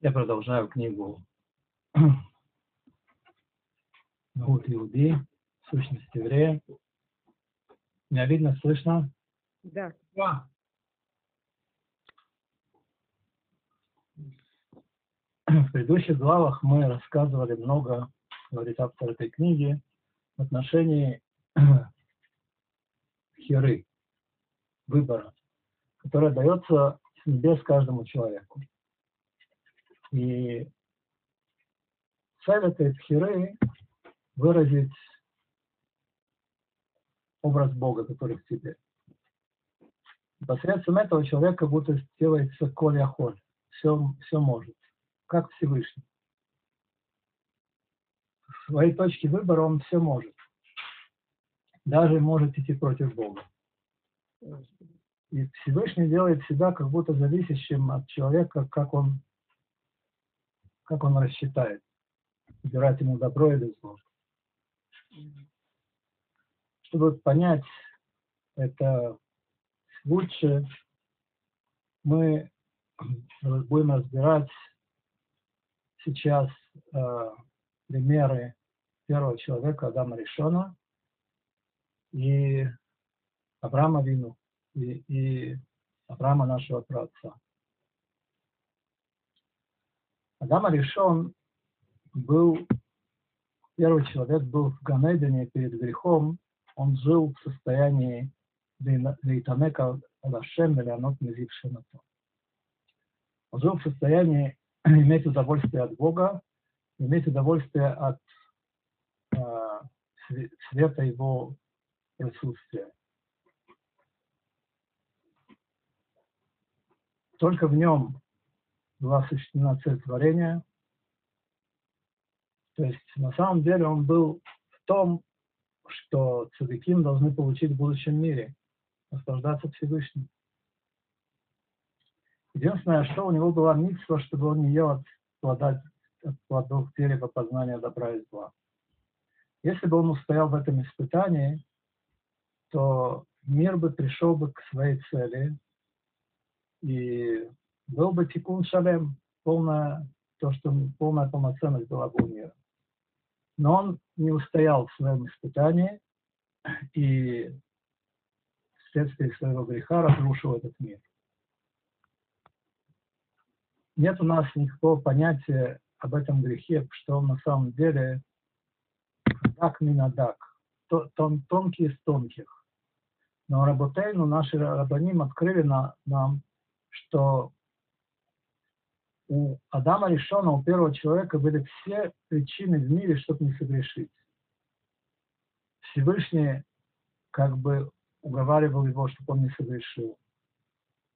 Я продолжаю книгу Гуд Иуди, Сущность еврея. Меня видно, слышно? Да. Да. В предыдущих главах мы рассказывали много, говорит автор этой книги, в отношении херы, выбора, которая дается с небес каждому человеку. И цель этой выразить образ Бога, который в тебе. Посредством этого человека будто делается коль холь, все, все может, как Всевышний. В своей точке выбора он все может. Даже может идти против Бога. И Всевышний делает себя как будто зависящим от человека, как он как он рассчитает, выбирать ему добро или зло. Чтобы понять это лучше, мы будем разбирать сейчас э, примеры первого человека Адама Решона и Авраама Вину и, и Авраама нашего праотца. Адам решен был, первый человек был в Ганедине перед грехом, он жил в состоянии Лейтанека Лашем или Анот. Он жил в состоянии иметь удовольствие от Бога, иметь удовольствие от э, света Его присутствия. Только в нем была осуществлена цель творения. То есть на самом деле он был в том, что цадыким должны получить в будущем мире, наслаждаться Всевышним. Единственное, что у него была митсва, чтобы он не ел от, плода, от плодов дерева познания добра и зла. Если бы он устоял в этом испытании, то мир бы пришел бы к своей цели, и был бы тикун шалем, полная, то, что полная полноценность была бы у мира. Но он не устоял в своем испытании и вследствие своего греха разрушил этот мир. Нет у нас никакого понятия об этом грехе, что он на самом деле дак минадак, тон, тонкий из тонких. Но Работейну, наши рабаним открыли на, нам, что у Адама Решона, у первого человека были все причины в мире, чтобы не согрешить. Всевышний как бы уговаривал его, чтобы он не согрешил.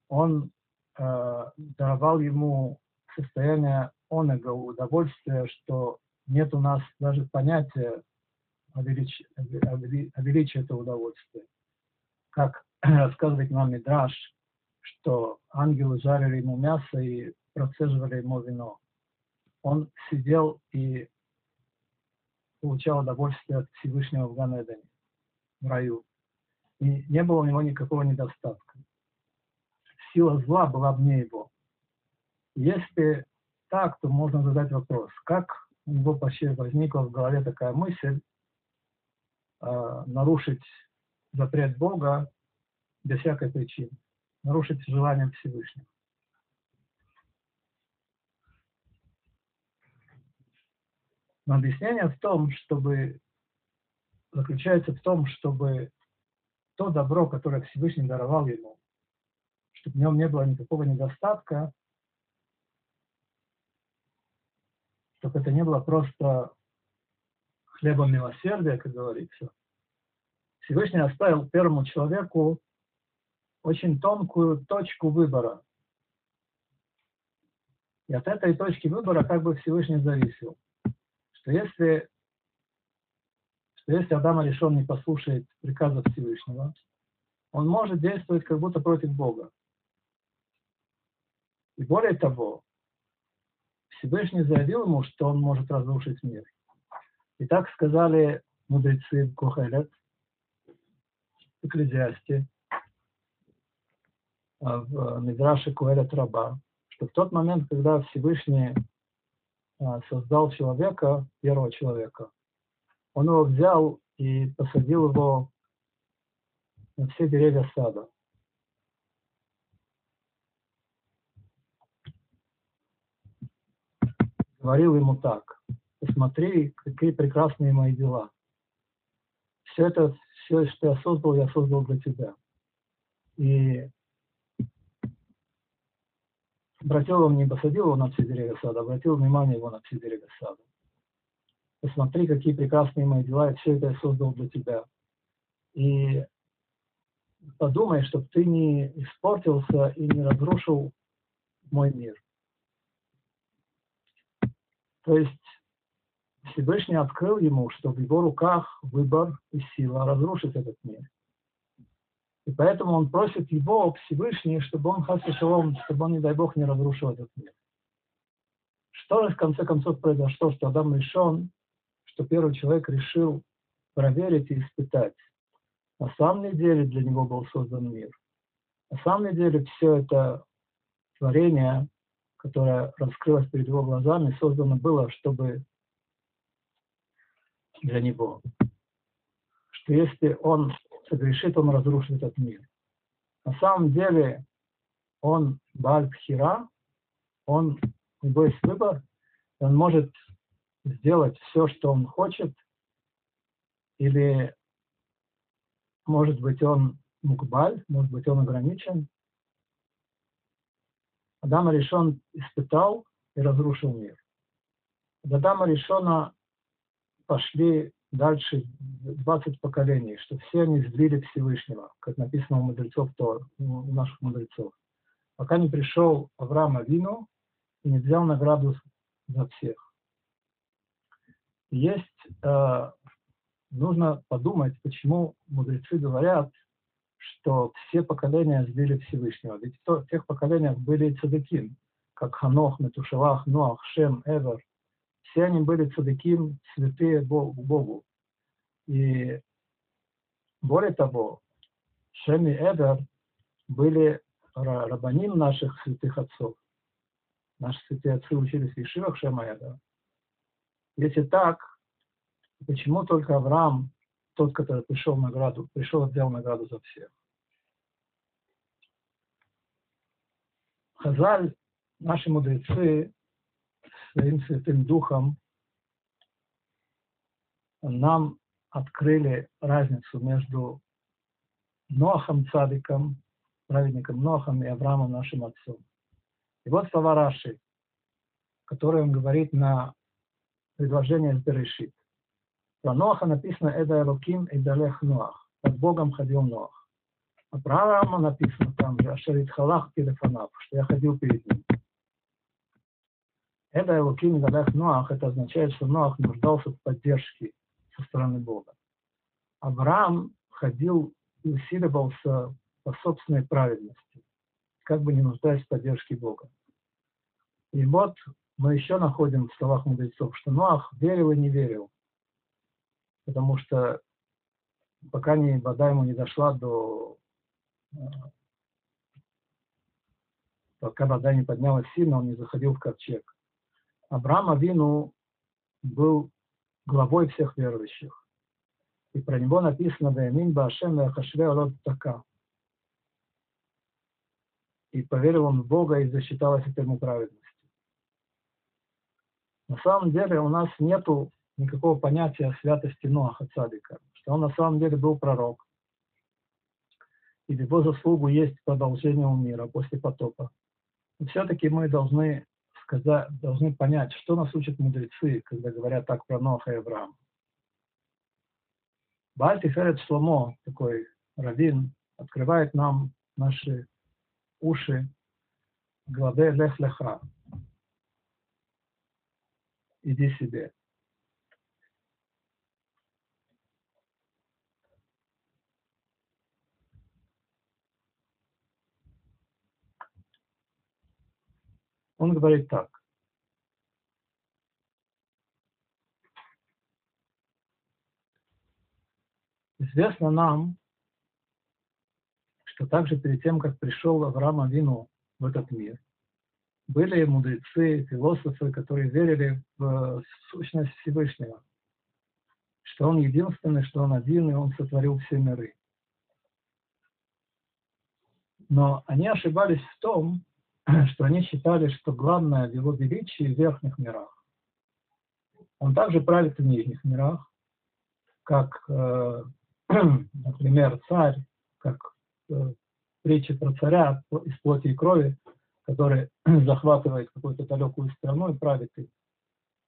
Он э, давал ему состояние онега, удовольствия, что нет у нас даже понятия о величии, о величии этого удовольствия. Как рассказывает нам Мидраш, что ангелы жарили ему мясо и процеживали ему вино. Он сидел и получал удовольствие от Всевышнего в Ганедане, в раю. И не было у него никакого недостатка. Сила зла была вне его. Если так, то можно задать вопрос, как у него вообще возникла в голове такая мысль э, нарушить запрет Бога без всякой причины, нарушить желание Всевышнего. Но объяснение в том, чтобы заключается в том, чтобы то добро, которое Всевышний даровал ему, чтобы в нем не было никакого недостатка, чтобы это не было просто хлебом милосердия, как говорится. Всевышний оставил первому человеку очень тонкую точку выбора. И от этой точки выбора как бы Всевышний зависел что если, что если Адам решен не послушает приказа Всевышнего, он может действовать как будто против Бога. И более того, Всевышний заявил ему, что он может разрушить мир. И так сказали мудрецы Кохелет, Экклезиасте, в Мидраше Куэлет Раба, что в тот момент, когда Всевышний а, создал человека, первого человека, он его взял и посадил его на все деревья сада. Говорил ему так, посмотри, какие прекрасные мои дела. Все это, все, что я создал, я создал для тебя. И обратил его, не посадил его на все деревья сада, обратил внимание его на все деревья сада. Посмотри, какие прекрасные мои дела, и все это я создал для тебя. И подумай, чтобы ты не испортился и не разрушил мой мир. То есть Всевышний открыл ему, что в его руках выбор и сила разрушить этот мир. И поэтому он просит его, Всевышний, чтобы он, шалом, чтобы он, не дай Бог, не разрушил этот мир. Что же в конце концов произошло, что Адам решен, что первый человек решил проверить и испытать. На самом деле для него был создан мир. На самом деле все это творение, которое раскрылось перед его глазами, создано было, чтобы для него. Что если он согрешит, он разрушит этот мир. На самом деле он Бальбхира, он, у него есть выбор, он может сделать все, что он хочет, или, может быть, он мукбаль, может быть, он ограничен. Адама решен испытал и разрушил мир. До Адама решена пошли дальше 20 поколений, что все они сдвили Всевышнего, как написано у мудрецов, то у наших мудрецов. Пока не пришел Авраам Авину и не взял награду за всех. Есть, э, нужно подумать, почему мудрецы говорят, что все поколения сбили Всевышнего. Ведь в тех поколениях были цадыким, как Ханох, Метушевах, Ноах, Шем, Эвер – все они были цадыким, святые Богу. И более того, Шеми и Эдер были рабаним наших святых отцов. Наши святые отцы учились в Ешивах Шема Эдер. Если так, почему только Авраам, тот, который пришел награду, пришел и взял награду за всех? Хазаль, наши мудрецы, своим Святым Духом нам открыли разницу между Ноахом Цадиком, праведником Нохом и Авраамом нашим отцом. И вот слова Раши, которые он говорит на предложение с Берешит. Про Ноаха написано «Эда Элоким и Далех Ноах». Под Богом ходил Ноах. А про Авраама написано там же «Ашерит Халах Телефонав», что я ходил перед ним. Это Элуким Гадах Ноах, это означает, что Ноах нуждался в поддержке со стороны Бога. Авраам ходил и усиливался по собственной праведности, как бы не нуждаясь в поддержке Бога. И вот мы еще находим в словах мудрецов, что Ноах верил и не верил, потому что пока не, вода ему не дошла до... Э, пока вода не поднялась сильно, он не заходил в ковчег. Авраам Авину был главой всех верующих. И про него написано «Ваямин Баашем Ахашве Алот Така». И поверил он в Бога и засчиталось это ему праведностью. На самом деле у нас нет никакого понятия святости Ноаха Цадика, что он на самом деле был пророк. И в его заслугу есть продолжение у мира после потопа. Но все-таки мы должны когда должны понять, что нас учат мудрецы, когда говорят так про Ноха и Авраама. Бальти Ферет Шломо, такой раввин, открывает нам наши уши главе Лех Леха. Иди себе. Он говорит так. Известно нам, что также перед тем, как пришел Авраам Авину в этот мир, были мудрецы, философы, которые верили в сущность Всевышнего, что Он единственный, что Он один, и Он сотворил все миры. Но они ошибались в том, что они считали, что главное в его величии в верхних мирах. Он также правит в нижних мирах, как, э, например, царь, как э, притча про царя из плоти и крови, который захватывает какую-то далекую страну и правит их.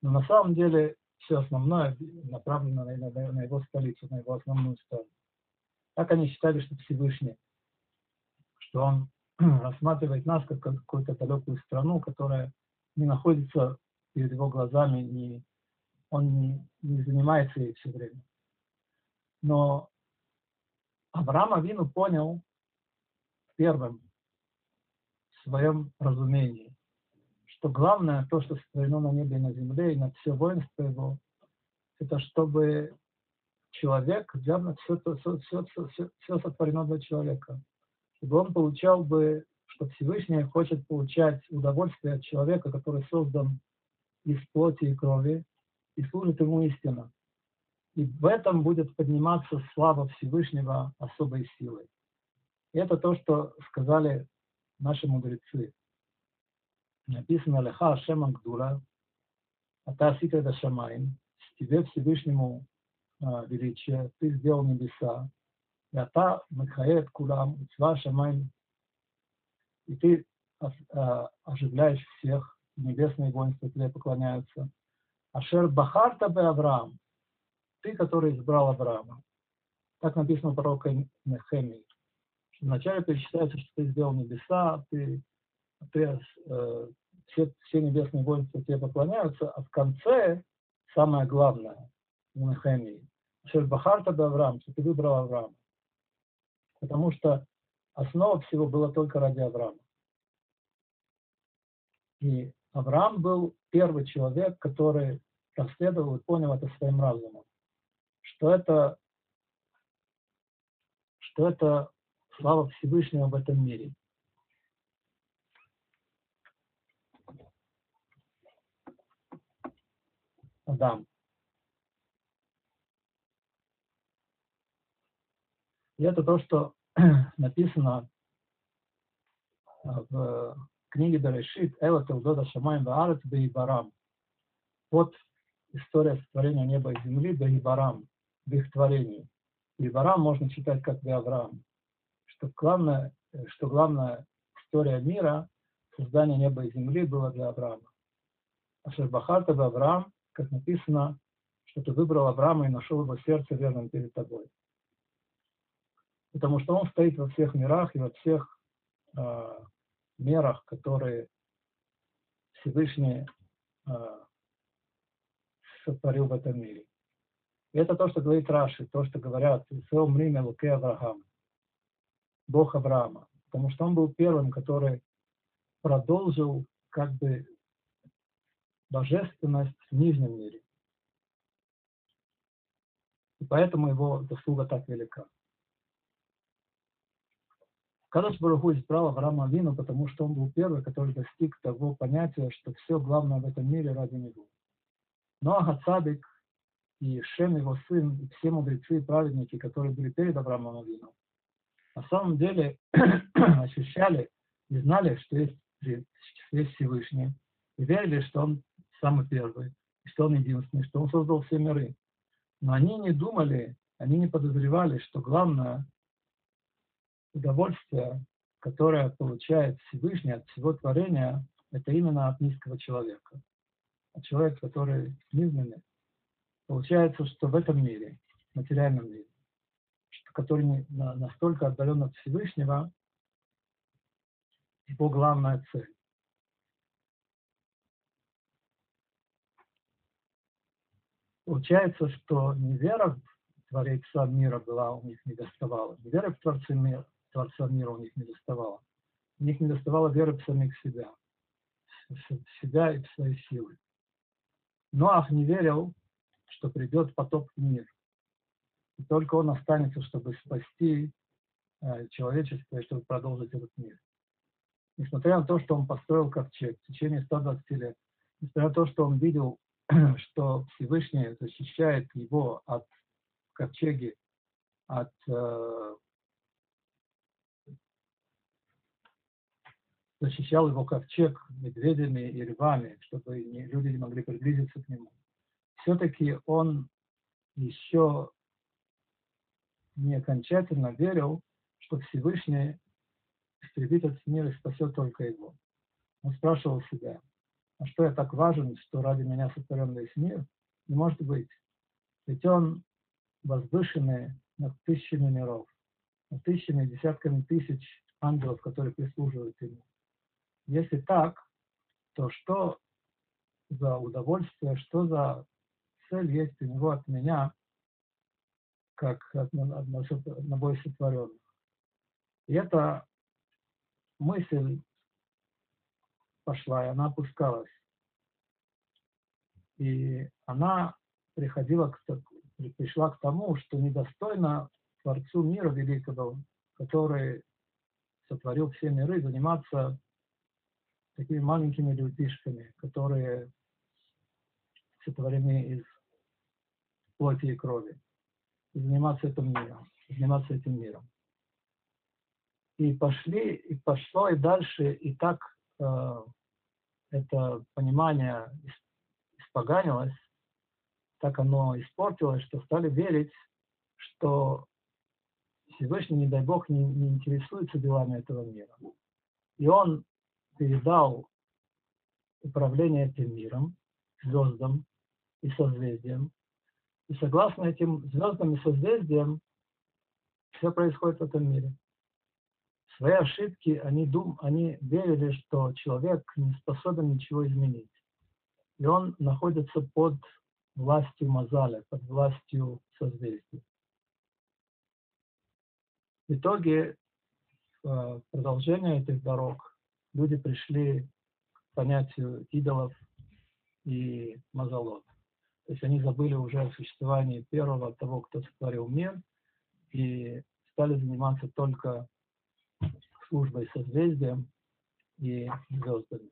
Но на самом деле все основное направлено на, на, на его столицу, на его основную сторону. Так они считали, что Всевышний, что он рассматривает нас как какую-то далекую страну, которая не находится перед его глазами, не, он не, не занимается ей все время. Но Авраам Авину понял первым в своем разумении, что главное, то, что сотворено на небе и на земле, и над все воинство его, это чтобы человек, явно все, все, все, все, все сотворено для человека чтобы он получал бы, что Всевышний хочет получать удовольствие от человека, который создан из плоти и крови, и служит ему истинно. И в этом будет подниматься слава Всевышнего особой силой. И это то, что сказали наши мудрецы. Написано «Леха Ашем Агдула, Ата Сикреда Шамаим, тебе Всевышнему а, величие, ты сделал небеса, ואתה מחיה את כולם, מצווה השמיים, и ты оживляешь всех, небесные воинства тебе поклоняются. Ашер Бахарта бе Авраам, ты, который избрал Авраама. Так написано у пророка Нехемии. Вначале перечисляется, что ты сделал небеса, ты, ты, э, все, все небесные воинства тебе поклоняются, а в конце самое главное у Нехемии. Ашер Бахарта бе Авраам, что ты выбрал Авраама потому что основа всего была только ради Авраама. И Авраам был первый человек, который расследовал и понял это своим разумом, что это, что это слава Всевышнего в этом мире. Адам. И это то, что написано в книге Берешит «Эла Телдода Шамаем Ваарет Бейбарам». Вот история сотворения неба и земли Бейбарам, в их творении. Бейбарам можно читать как Беавраам. Что главное, что главная история мира, создание неба и земли было для Авраама. А Шербахата Авраам, как написано, что ты выбрал Авраама и нашел его сердце верным перед тобой потому что он стоит во всех мирах и во всех э, мерах, которые Всевышний э, сотворил в этом мире. И это то, что говорит Раши, то, что говорят Сеомриме Луке Авраам, Бог Авраама, потому что он был первым, который продолжил как бы божественность в нижнем мире. И поэтому его заслуга так велика. Кадош Баруху избрал Авраама Авину, потому что он был первый, который достиг того понятия, что все главное в этом мире ради него. Но Агацадик и Шем, его сын, и все мудрецы и праведники, которые были перед Авраамом Авином, на самом деле ощущали и знали, что есть, есть Всевышний, и верили, что он самый первый, что он единственный, что он создал все миры. Но они не думали, они не подозревали, что главное удовольствие, которое получает Всевышний от всего творения, это именно от низкого человека. А человек, который низменный, получается, что в этом мире, материальном мире, который настолько отдален от Всевышнего, его главная цель. Получается, что не вера в Творца мира была у них не доставала, не вера в Творца мира, Творца мира у них не доставало. У них не доставало веры в самих себя, в себя и в свои силы. Ноах не верил, что придет потоп в мир. И только он останется, чтобы спасти э, человечество и чтобы продолжить этот мир. несмотря на то, что он построил ковчег в течение 120 лет, несмотря на то, что он видел, что Всевышний защищает его от ковчеги, от э, защищал его ковчег медведями и львами, чтобы не, люди не могли приблизиться к нему. Все-таки он еще не окончательно верил, что Всевышний истребит этот мир и спасет только его. Он спрашивал себя, а что я так важен, что ради меня сотворен весь мир? Не может быть. Ведь он возвышенный над тысячами миров, над тысячами, десятками тысяч ангелов, которые прислуживают ему. Если так, то что за удовольствие, что за цель есть у него от меня, как от одного из сотворенных. И эта мысль пошла, и она опускалась. И она приходила к, пришла к тому, что недостойно Творцу мира великого, который сотворил все миры, заниматься такими маленькими людишками, которые сотворены из плоти и крови, и заниматься этим миром, заниматься этим миром. И пошли, и пошло, и дальше, и так э, это понимание испоганилось, так оно испортилось, что стали верить, что Всевышний, не дай Бог, не, не интересуется делами этого мира. И он передал управление этим миром, звездам и созвездиям. И согласно этим звездам и созвездиям, все происходит в этом мире. Свои ошибки они, дум, они верили, что человек не способен ничего изменить. И он находится под властью Мазаля, под властью созвездия. В итоге э, продолжение этих дорог люди пришли к понятию идолов и мазолот. То есть они забыли уже о существовании первого, того, кто сотворил мир, и стали заниматься только службой созвездием и звездами.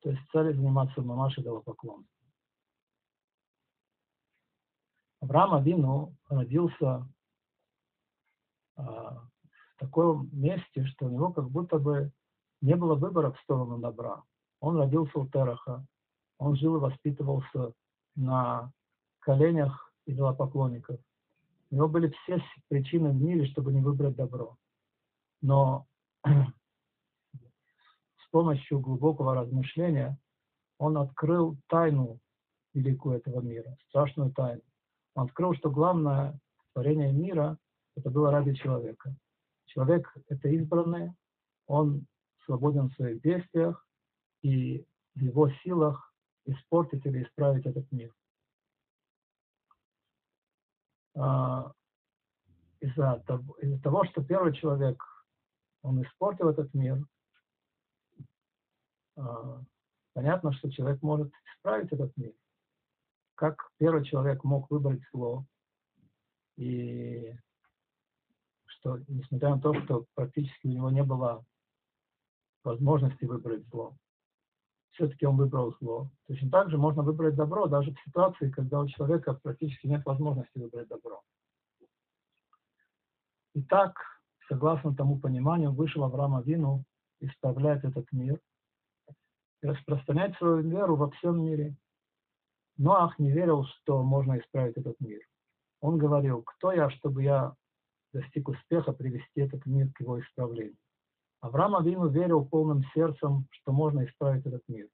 То есть стали заниматься мамашей поклонством. Авраам Авину родился а, в таком месте, что у него как будто бы не было выбора в сторону добра. Он родился у Тераха, он жил и воспитывался на коленях идолопоклонников. У него были все причины в мире, чтобы не выбрать добро. Но с помощью глубокого размышления он открыл тайну великую этого мира, страшную тайну. Он открыл, что главное творение мира – это было ради человека. Человек – это избранный, он свободен в своих действиях и в его силах испортить или исправить этот мир. А, из-за того, из того, что первый человек, он испортил этот мир, а, понятно, что человек может исправить этот мир. Как первый человек мог выбрать зло, и что, несмотря на то, что практически у него не было возможности выбрать зло. Все-таки он выбрал зло. Точно так же можно выбрать добро, даже в ситуации, когда у человека практически нет возможности выбрать добро. Итак, согласно тому пониманию, вышел Авраам Авину исправлять этот мир и распространять свою веру во всем мире. Но Ах не верил, что можно исправить этот мир. Он говорил, кто я, чтобы я достиг успеха привести этот мир к его исправлению. Авраам Авину верил полным сердцем, что можно исправить этот мир.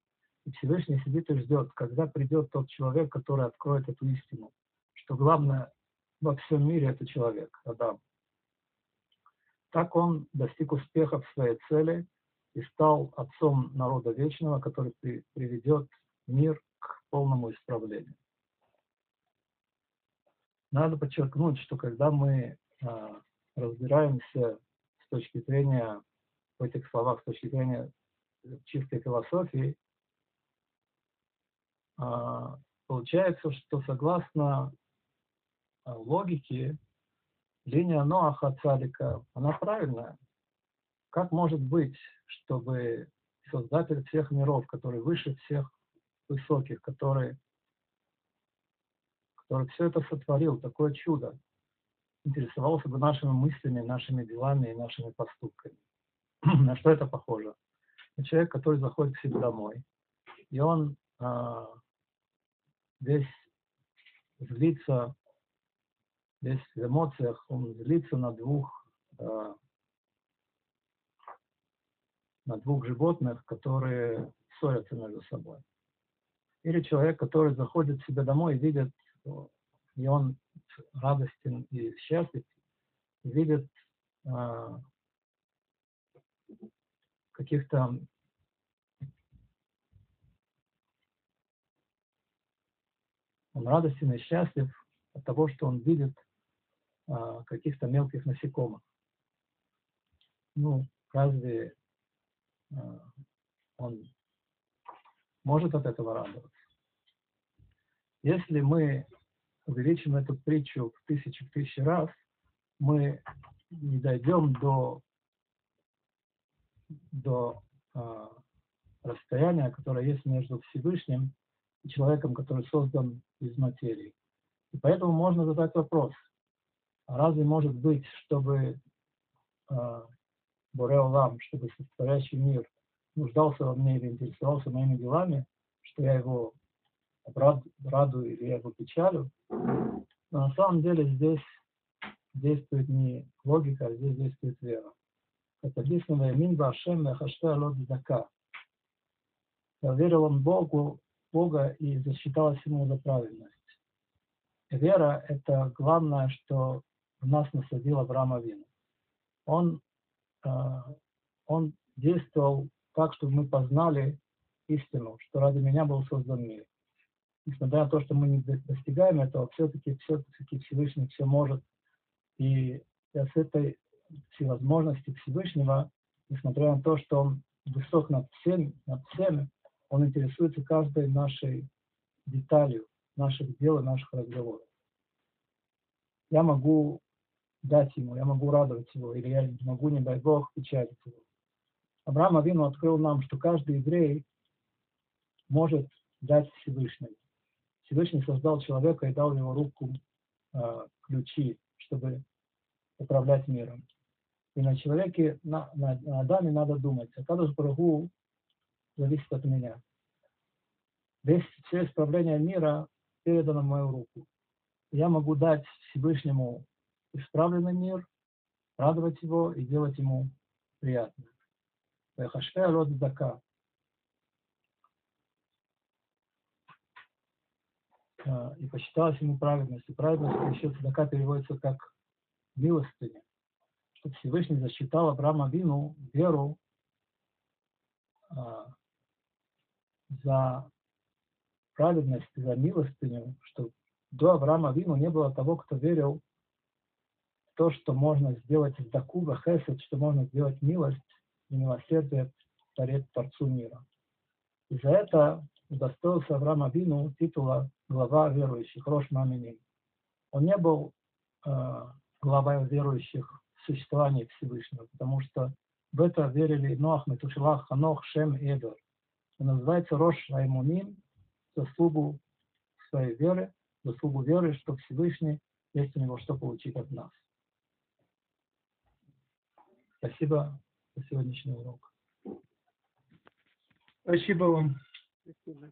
И Всевышний сидит и ждет, когда придет тот человек, который откроет эту истину, что главное во всем мире это человек, Адам. Так он достиг успеха в своей цели и стал отцом народа вечного, который при, приведет мир к полному исправлению. Надо подчеркнуть, что когда мы а, разбираемся с точки зрения этих словах с точки зрения чистой философии, а, получается, что согласно а, логике, линия Ноаха Цалика, она правильная. как может быть, чтобы Создатель всех миров, который выше всех высоких, который, который все это сотворил, такое чудо, интересовался бы нашими мыслями, нашими делами и нашими поступками. На что это похоже? Человек, который заходит к себе домой, и он а, весь злится, весь в эмоциях, он злится на двух, а, на двух животных, которые ссорятся между собой. Или человек, который заходит к себе домой и видит, и он радостен и счастлив, и видит а, каких-то он радостен и счастлив от того, что он видит а, каких-то мелких насекомых. Ну, разве а, он может от этого радоваться? Если мы увеличим эту притчу в тысячи тысячи раз, мы не дойдем до, до а, расстояния, которое есть между Всевышним и человеком, который создан из материи. И поэтому можно задать вопрос, а разве может быть, чтобы э, Бореолам, чтобы состоящий мир нуждался во мне или интересовался моими делами, что я его радую или я его печалю? Но на самом деле здесь действует не логика, а здесь действует вера. Написано, «Мин башем хаштэ лод зака». Верил он Богу, Бога и засчиталось ему за правильность. Вера – это главное, что в нас насадил Авраам Авину. Он, э, он действовал так, чтобы мы познали истину, что ради меня был создан мир. Несмотря на то, что мы не достигаем этого, все-таки все-таки Всевышний все может. И с этой всевозможности Всевышнего, несмотря на то, что он высок над всеми, над всеми, он интересуется каждой нашей деталью наших дел и наших разговоров. Я могу дать ему, я могу радовать его, или я могу, не дай Бог, печалить его. Авраам Авину открыл нам, что каждый еврей может дать Всевышний. Всевышний создал человека и дал его руку э, ключи, чтобы управлять миром. И на человеке, на, на, на Адаме надо думать. А Кадуш Барагу зависит от меня. Весь, все исправление мира передано в мою руку. Я могу дать Всевышнему исправленный мир, радовать его и делать ему приятно. А, и посчиталось ему праведность. И праведность еще цедака переводится как милостыня. Что Всевышний засчитал Авраама Вину веру а, за праведность, за милостыню, что до Авраама Вину не было того, кто верил в то, что можно сделать из Дакуба Хесед, что можно сделать милость и милосердие Творец Творцу мира. И за это удостоился Авраам Авину титула глава верующих, Рош Маминим. Он не был э, главой верующих в существовании Всевышнего, потому что в это верили Ноах, Метушилах, Ханох, Шем и Эдор. Он называется Рош Раймуним, заслугу своей веры, заслугу веры, что Всевышний есть у него что получить от нас. Спасибо за сегодняшний урок. Спасибо вам. Спасибо.